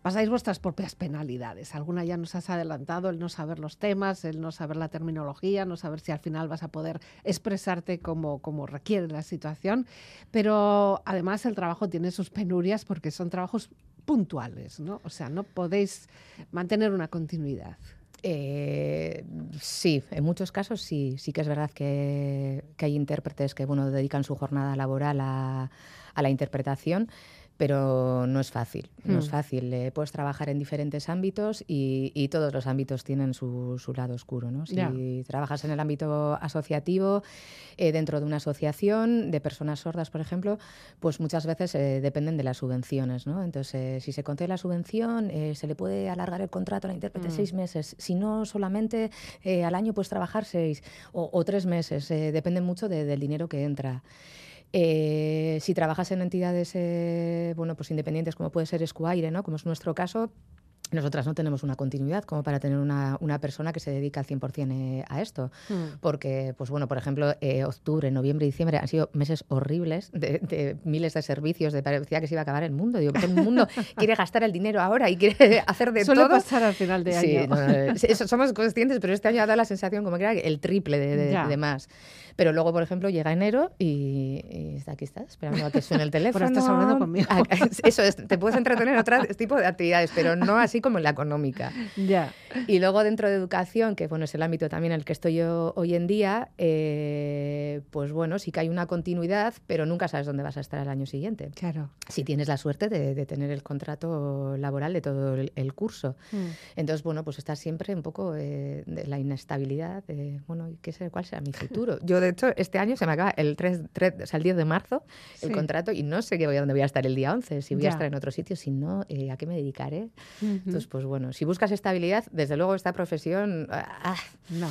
pasáis vuestras propias penalidades. Alguna ya nos has adelantado, el no saber los temas, el no saber la terminología, no saber si al final vas a poder expresarte como, como requiere la situación. Pero además el trabajo tiene sus penurias porque son trabajos puntuales, ¿no? O sea, no podéis mantener una continuidad. Eh, sí, en muchos casos sí, sí que es verdad que, hay intérpretes que bueno, dedican su jornada laboral a la interpretación, pero no es fácil. No es Hmm. fácil. Eh, puedes trabajar en diferentes ámbitos y, y todos los ámbitos tienen su, su lado oscuro. ¿no? Si Ya. trabajas en el ámbito asociativo, eh, dentro de una asociación de personas sordas, por ejemplo, pues muchas veces eh, dependen de las subvenciones. ¿no? Entonces, eh, si se concede la subvención, eh, se le puede alargar el contrato a la intérprete Mm. seis meses. Si no, solamente eh, al año puedes trabajar seis o, o tres meses. depende mucho de- del dinero que entra. Eh, si trabajas en entidades eh, bueno, pues independientes como puede ser Escuaire, ¿no? como es nuestro caso, nosotras no tenemos una continuidad como para tener una, una persona que se dedica al 100% eh, a esto. Hmm. Porque, pues bueno, por ejemplo, eh, octubre, noviembre y diciembre han sido meses horribles de, de miles de servicios, de parecía que se iba a acabar el mundo. Digo, todo el mundo [laughs] quiere gastar el dinero ahora y quiere [laughs] hacer de Suele todo. pasar al final de Sí, año. no, no, [laughs] sí, somos conscientes, pero este año ha dado la sensación como que era el triple de, de- Ya. de más. Pero luego, por ejemplo, llega enero y, aquí está, esperando a que suene el teléfono. estás hablando conmigo. Eso es, te puedes entretener en otro tipo de actividades, pero no así como en la económica. Ya. Y luego dentro de educación, que bueno, es el ámbito también en el que estoy yo hoy en día, eh, pues bueno, sí que hay una continuidad, pero nunca sabes dónde vas a estar el año siguiente. Claro. Si tienes la suerte de, de tener el contrato laboral de todo el, el curso. Hmm. Entonces, bueno, pues estás siempre un poco eh, de la inestabilidad de, bueno, ¿y ¿qué sé, ¿cuál será mi futuro? [laughs] Yo, de hecho, este año se me acaba el, 3, 3, o sea, el 10 de marzo el Sí. contrato y no sé qué voy a, dónde voy a estar el día 11, si voy Ya. a estar en otro sitio, si no, eh, ¿a qué me dedicaré? Ujú. Entonces, pues bueno, si buscas estabilidad, desde luego esta profesión ah, no.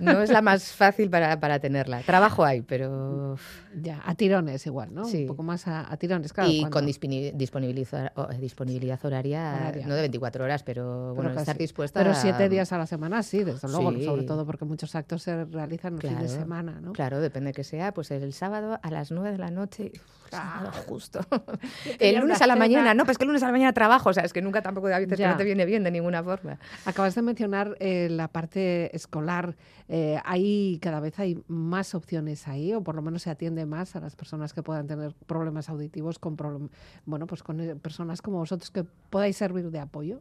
no es la más fácil para, para tenerla. Trabajo hay, pero... Ya, a tirones igual, ¿no? Sí. Un poco más a, a tirones, claro. y cuando- con disponi- disponibiliza- o- eh, disponibilidad horaria, Horaria. no de 24 horas, pero bueno, Pero estar casi- dispuesta Pero siete días a la semana, sí, desde luego, Sí. sobre todo porque muchos actos se realizan el fin de semana, ¿no? Claro, depende que sea, pues el sábado a las 9 de la noche, Ah. [laughs] justo. el lunes a la mañana, no, pues que el lunes a la mañana trabajo, o sea, es que nunca tampoco a veces no te viene bien de ninguna forma. Acabas de mencionar eh, la parte escolar. Eh, hay cada vez hay más opciones ahí, o por lo menos se atiende más a las personas que puedan tener problemas auditivos con problem- bueno, pues con eh, personas como vosotros que podáis servir de apoyo.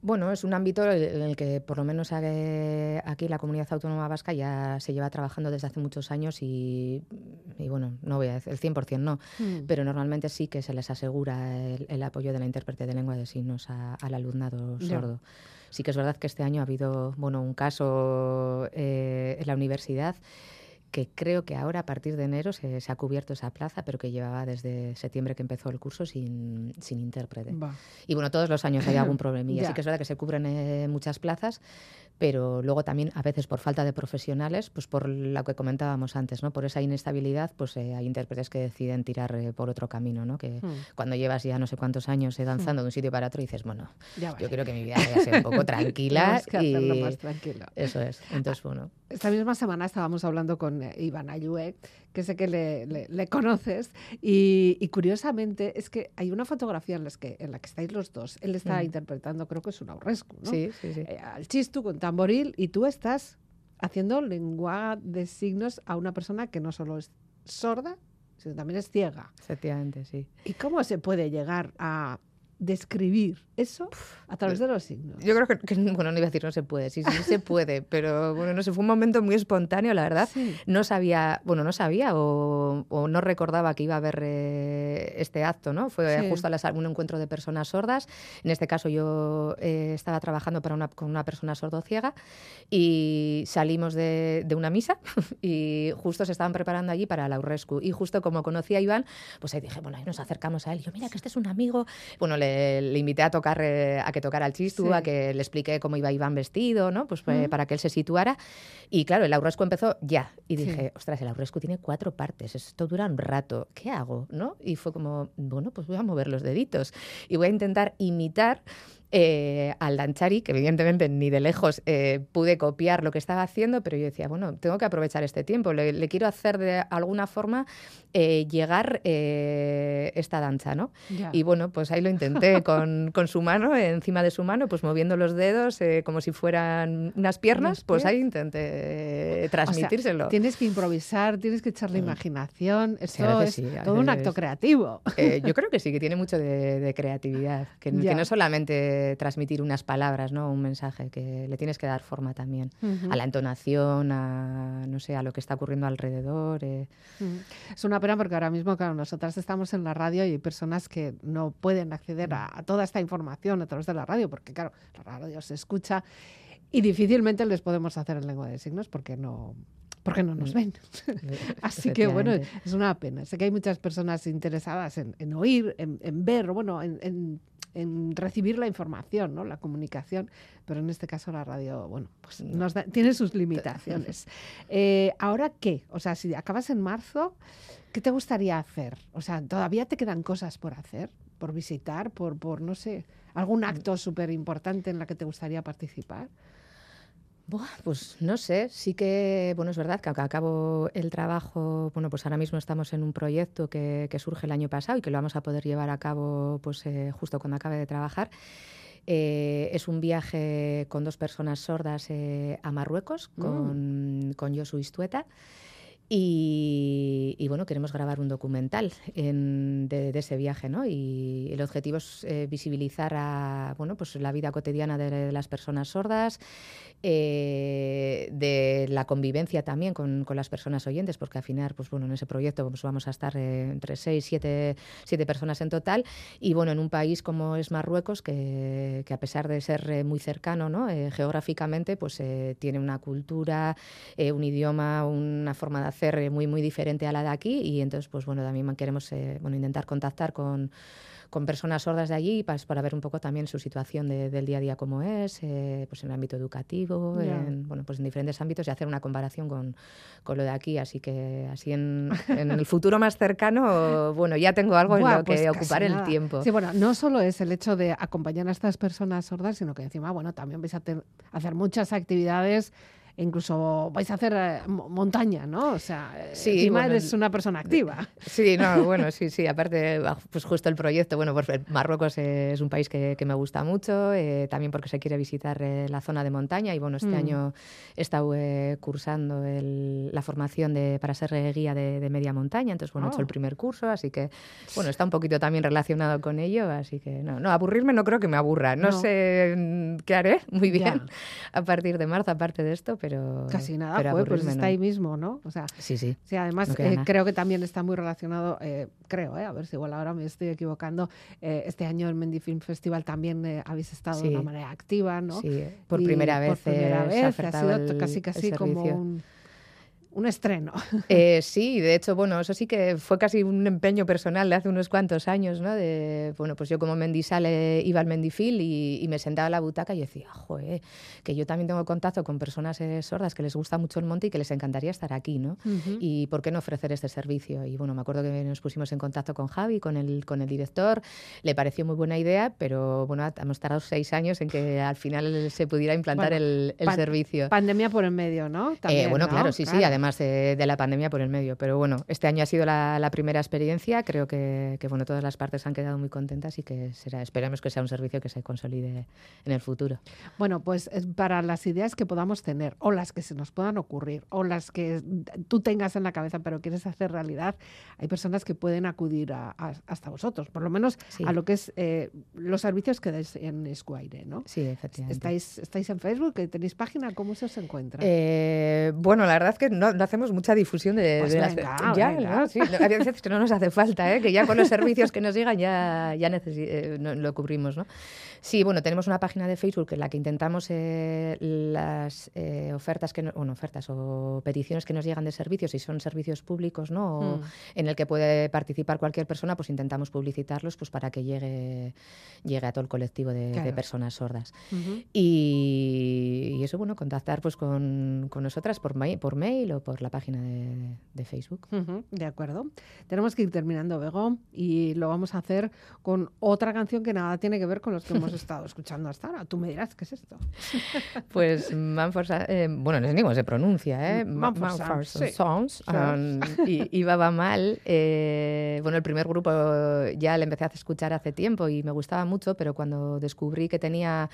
Bueno, es un ámbito en el que por lo menos aquí la comunidad autónoma vasca ya se lleva trabajando desde hace muchos años y, y bueno, no voy a decir el 100% no, Mm. pero normalmente sí que se les asegura el, el apoyo de la intérprete de lengua de signos a- al alumnado sordo. Sí que es verdad que este año ha habido bueno, un caso eh, en la universidad que creo que ahora a partir de enero se, se ha cubierto esa plaza, pero que llevaba desde septiembre que empezó el curso sin, sin intérprete. Va. Y bueno, todos los años hay algún [coughs] problemilla. Ya. Sí que es verdad que se cubren eh, muchas plazas, pero luego también a veces por falta de profesionales, pues por lo que comentábamos antes, ¿no? Por esa inestabilidad, pues eh, hay intérpretes que deciden tirar eh, por otro camino, ¿no? Que Mm. cuando llevas ya no sé cuántos años eh, danzando de un sitio para otro dices, bueno, Ya yo quiero que mi vida vaya a ser un poco [laughs] tranquila que y más tranquilo. eso es. Entonces, bueno, Esta misma semana estábamos hablando con Iván Ayue, que sé que le, le- le conoces, y, y curiosamente es que hay una fotografía en, las que, en la que estáis los dos. Él está Mm. interpretando, creo que es un aurrescu, ¿no? sí, sí, sí. Eh, al chistu con tamboril, y tú estás haciendo lengua de signos a una persona que no solo es sorda, sino también es ciega. Efectivamente, sí. ¿Y cómo se puede llegar a describir eso a través de los signos? Yo creo que, que, [laughs] bueno, no iba a decir no se puede, sí, sí se puede, [laughs] pero bueno, no sé, fue un momento muy espontáneo, la verdad. Sí. No sabía, bueno, no sabía o, o no recordaba que iba a haber eh, este acto, ¿no? Fue Sí. justo a las- un encuentro de personas sordas. En este caso yo eh, estaba trabajando para una, con una persona sordociega y salimos de, de una misa [laughs] y justo se estaban preparando allí para la Urrescu. Y justo como conocí a Iván, pues ahí dije, bueno, ahí nos acercamos a él. Y yo, mira, que este es un amigo. Bueno, le, le invité a tocar, eh, a que tocara el chistu, Sí. a que le expliqué cómo iba Iván vestido, ¿no? Pues eh, Mm. para que él se situara. Y claro, el Aurrescu empezó ya. Y Sí. dije, ostras, el Aurrescu tiene cuatro partes, esto dura un rato, ¿qué hago? ¿no? Y fue como, bueno, pues voy a mover los deditos y voy a intentar imitar eh, al Danchari, que evidentemente ni de lejos eh, pude copiar lo que estaba haciendo, pero yo decía, bueno, tengo que aprovechar este tiempo, le, le quiero hacer de alguna forma eh, llegar esta danza, ¿no? Ya. Y bueno, pues ahí lo intenté [laughs] con, con su mano, encima de su mano, pues moviendo los dedos como si fueran unas piernas, pues ahí intenté O sea, transmitírselo. tienes que improvisar, tienes que echarle imaginación. a Esto veces es sí, todo un acto creativo. Yo [laughs] creo que sí, que tiene mucho de, de creatividad, que, no solamente transmitir unas palabras, ¿no? un mensaje, que le tienes que dar forma también Ujú. a la entonación, a no sé, a lo que está ocurriendo alrededor. eh. Mm. Es una pena porque ahora mismo, claro, nosotras estamos en la radio y hay personas que no pueden acceder a, a toda esta información a través de la radio, porque claro, la radio se escucha y difícilmente les podemos hacer en lengua de signos porque no porque no nos ven. [laughs] Así que bueno, es una pena. Sé que hay muchas personas interesadas en, en oír, en, en ver, bueno, en, en- en recibir la información, ¿no? la comunicación, pero en este caso la radio, bueno, pues nos da- tiene sus limitaciones. [laughs] Eh, ¿Ahora qué? O sea, si acabas en marzo, ¿qué te gustaría hacer? O sea, ¿todavía te quedan cosas por hacer? ¿Por visitar? ¿Por, por no sé, algún acto súper importante en la que te gustaría participar? Pues no sé, sí que, bueno, es verdad que acabo el trabajo, bueno, pues ahora mismo estamos en un proyecto que, que surge el año pasado y que lo vamos a poder llevar a cabo pues eh, justo cuando acabe de trabajar. Eh, es un viaje con dos personas sordas eh, a Marruecos, Mm. con, con Josu Istueta. Y, y, bueno, queremos grabar un documental en- de, de ese viaje, ¿no? Y el objetivo es eh, visibilizar a, bueno, pues la vida cotidiana de, de las personas sordas, eh, de la convivencia también con, con las personas oyentes, porque al final, pues bueno, en ese proyecto pues vamos a estar eh, entre seis, siete, siete personas en total, y bueno, en un país como es Marruecos, que, que a pesar de ser eh, muy cercano, ¿no? Eh, geográficamente, pues eh, tiene una cultura, un idioma, una forma de hacer eh, muy, muy diferente a la de aquí, y entonces, pues bueno, también queremos eh, bueno, intentar contactar con con personas sordas de allí pues, para ver un poco también su situación de- del día a día como es, eh, pues en el ámbito educativo, en, bueno, pues en diferentes ámbitos y hacer una comparación con, con lo de aquí. Así que así en, [laughs] en el futuro más cercano, bueno, ya tengo algo Buah, en lo que pues ocupar el tiempo. Sí, bueno, no solo es el hecho de acompañar a estas personas sordas, sino que encima, bueno, también vais a hacer muchas actividades, incluso vais a hacer eh, mo- montaña, ¿no? O sea, eh, Sí, encima bueno, eres una persona activa. Sí, no, bueno, sí, sí. Aparte, pues justo el proyecto, bueno, pues eh, Marruecos es un país que, que me gusta mucho, eh, también porque se quiere visitar eh, la zona de montaña y bueno, este Mm. año he estado cursando el- la formación de, para ser guía de, de media montaña, entonces bueno, he hecho Oh. el primer curso, así que bueno, está un poquito también relacionado con ello, así que no, no, aburrirme no creo que me aburra, no, No. sé mm, qué haré [laughs] muy bien Ya. a partir de marzo, aparte de esto, pero... Casi nada, pero joder, pues está no. ahí mismo, ¿no? O sea, Sí, sí. sí, además No eh, creo que también está muy relacionado, eh, creo, eh, a ver si igual ahora me estoy equivocando, eh, este año el Mendy Film Festival también habéis estado de una manera activa, ¿no? Sí, por Y primera vez, Por primera ha vez, ha ofertado sido el- casi casi como un, un estreno. [laughs] Eh, sí, de hecho, bueno, eso sí que fue casi un empeño personal de hace unos cuantos años, ¿no? De, bueno, pues yo como mendisale iba al Mendifil y, y me sentaba en la butaca y decía, joder, que yo también tengo contacto con personas eh, sordas que les gusta mucho el monte y que les encantaría estar aquí, ¿no? Ujú. Y por qué no ofrecer este servicio. Y bueno, me acuerdo que nos pusimos en contacto con Javi, con el, con el director, le pareció muy buena idea, pero bueno, hemos tardado seis años en que al final se pudiera implantar Bueno, el, el pan- servicio. Pandemia por en medio, ¿no? Eh, También, bueno, ¿no? claro, sí, sí, además de, de la pandemia por el medio. Pero bueno, este año ha sido la, la primera experiencia. Creo que, que, bueno, todas las partes han quedado muy contentas y que será, esperemos que sea un servicio que se consolide en el futuro. Bueno, pues eh, para las ideas que podamos tener, o las que se nos puedan ocurrir, o las que tú tengas en la cabeza pero quieres hacer realidad, hay personas que pueden acudir a, a- hasta vosotros, por lo menos Sí. a lo que es eh, los servicios que dais en Esquire, ¿no? Sí, efectivamente. ¿Estáis, ¿Estáis en Facebook? ¿Tenéis página? ¿Cómo se os encuentra? Eh, bueno, la verdad es que no, no hacemos mucha difusión de, Pues de las- venga, ya, venga. ¿no? Sí, no, hay veces que no nos hace falta, ¿eh? que ya con los [laughs] servicios que nos llegan ya, ya eh, no- lo cubrimos, ¿no? Sí, bueno, tenemos una página de Facebook en la que intentamos eh, las eh, ofertas que no- bueno, ofertas o peticiones que nos llegan de servicios, si son servicios públicos, ¿no? O Mm. en el que puede participar cualquier persona, pues intentamos publicitarlos pues para que llegue, llegue a todo el colectivo de, personas sordas. Y, y eso, bueno, contactar pues con, con nosotras por, mail, por mail o, por la página de, de Facebook. De acuerdo. Tenemos que ir terminando, Bego, y lo vamos a hacer con otra canción que nada tiene que ver con los que hemos [laughs] estado escuchando hasta ahora. Tú me dirás qué es esto. [laughs] Pues Manford, eh, bueno, no sé ni cómo se pronuncia, ¿eh? Ma- Mumford Mumford Sons, sí. Um, y, y Baba Mal. eh, bueno, el primer grupo ya le empecé a escuchar hace tiempo y me gustaba mucho, pero cuando descubrí que tenía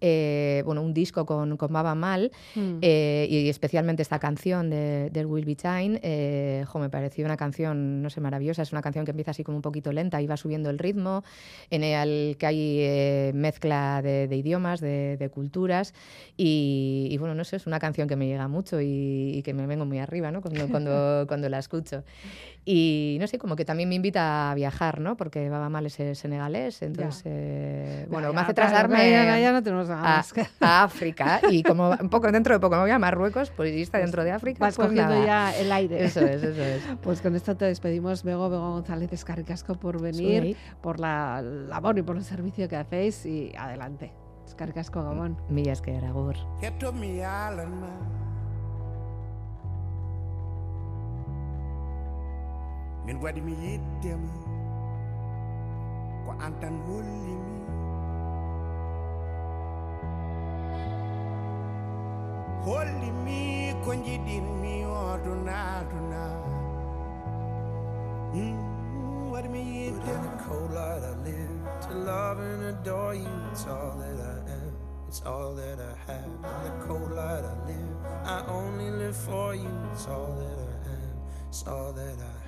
eh, bueno, un disco con, con Baba Mal, Mm. eh, y especialmente esta canción de There Will Be Time, jo, me pareció una canción, no sé, maravillosa. Es una canción que empieza así como un poquito lenta y va subiendo el ritmo, en el que hay eh, mezcla de, de idiomas, de, de culturas. Y, y, bueno, no sé, es una canción que me llega mucho y, y que me vengo muy arriba ¿no? cuando, cuando, [laughs] cuando la escucho. Y no sé, como que también me invita a viajar, ¿no? Porque Baba Mal es senegalés, entonces, eh, bueno, Ya, me hace trasladarme ya, ya, ya no tenemos nada a, más que- a África y como [laughs] un poco dentro de poco me voy a Marruecos, pues si está dentro de África, Vas pues cogiendo nada. ya el aire. Eso es, eso es. [laughs] Pues con esto te despedimos, Bego, Bego González Escarricasco, por venir, Zuei. por la labor y por el servicio que hacéis y adelante. Escarricasco Gabón. Mila esker, agur. Min waɗi mi yiddema ko an tan hollimi hollimi ko jiɗinmi odunaduna waɗi mi hmm, yiddema cold light I live to love and adore you it's all that I am it's all that I have. In the cold light I live I only live for you it's all that I am it's all that I have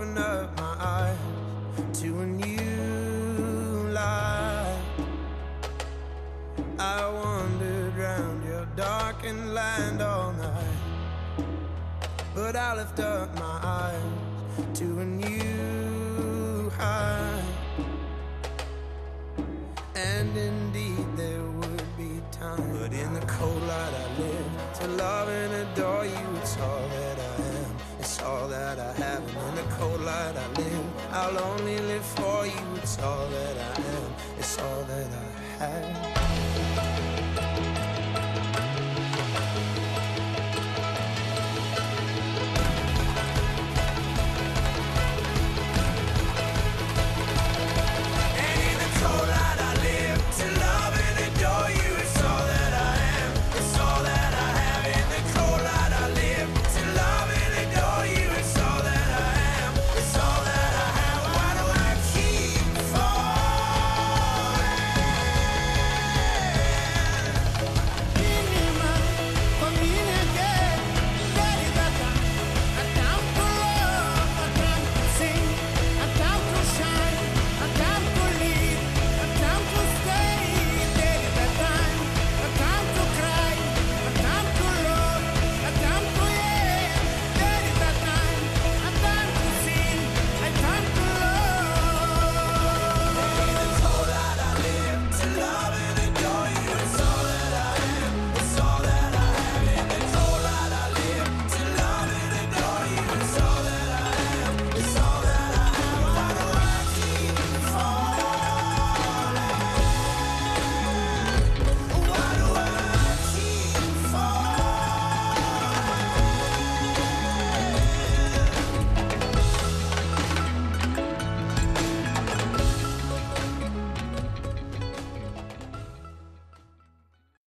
open up 哎